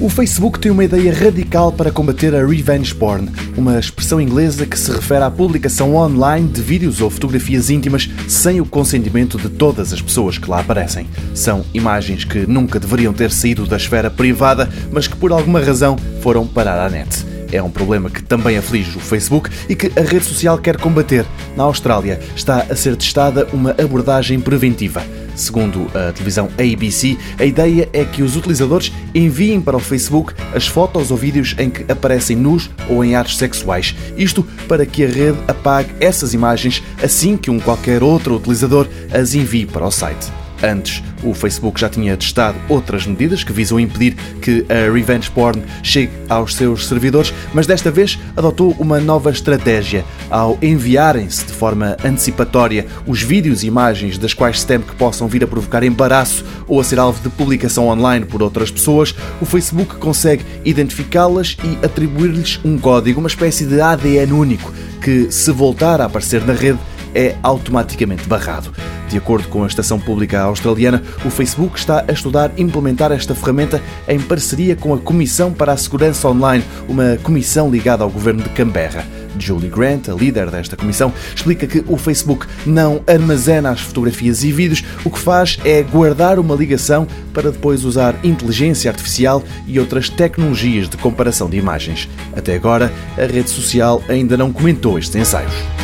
O Facebook tem uma ideia radical para combater a revenge porn, uma expressão inglesa que se refere à publicação online de vídeos ou fotografias íntimas sem o consentimento de todas as pessoas que lá aparecem. São imagens que nunca deveriam ter saído da esfera privada, mas que por alguma razão foram parar à net. É um problema que também aflige o Facebook e que a rede social quer combater. Na Austrália está a ser testada uma abordagem preventiva. Segundo a televisão ABC, a ideia é que os utilizadores enviem para o Facebook as fotos ou vídeos em que aparecem nus ou em atos sexuais. Isto para que a rede apague essas imagens assim que um qualquer outro utilizador as envie para o site. Antes, o Facebook já tinha testado outras medidas que visam impedir que a revenge porn chegue aos seus servidores, mas desta vez adotou uma nova estratégia. Ao enviarem-se de forma antecipatória os vídeos e imagens das quais se teme que possam vir a provocar embaraço ou a ser alvo de publicação online por outras pessoas, o Facebook consegue identificá-las e atribuir-lhes um código, uma espécie de ADN único, que, se voltar a aparecer na rede, é automaticamente barrado. De acordo com a estação pública australiana, o Facebook está a estudar implementar esta ferramenta em parceria com a Comissão para a Segurança Online, uma comissão ligada ao governo de Canberra. Julie Grant, a líder desta comissão, explica que o Facebook não armazena as fotografias e vídeos, o que faz é guardar uma ligação para depois usar inteligência artificial e outras tecnologias de comparação de imagens. Até agora, a rede social ainda não comentou estes ensaios.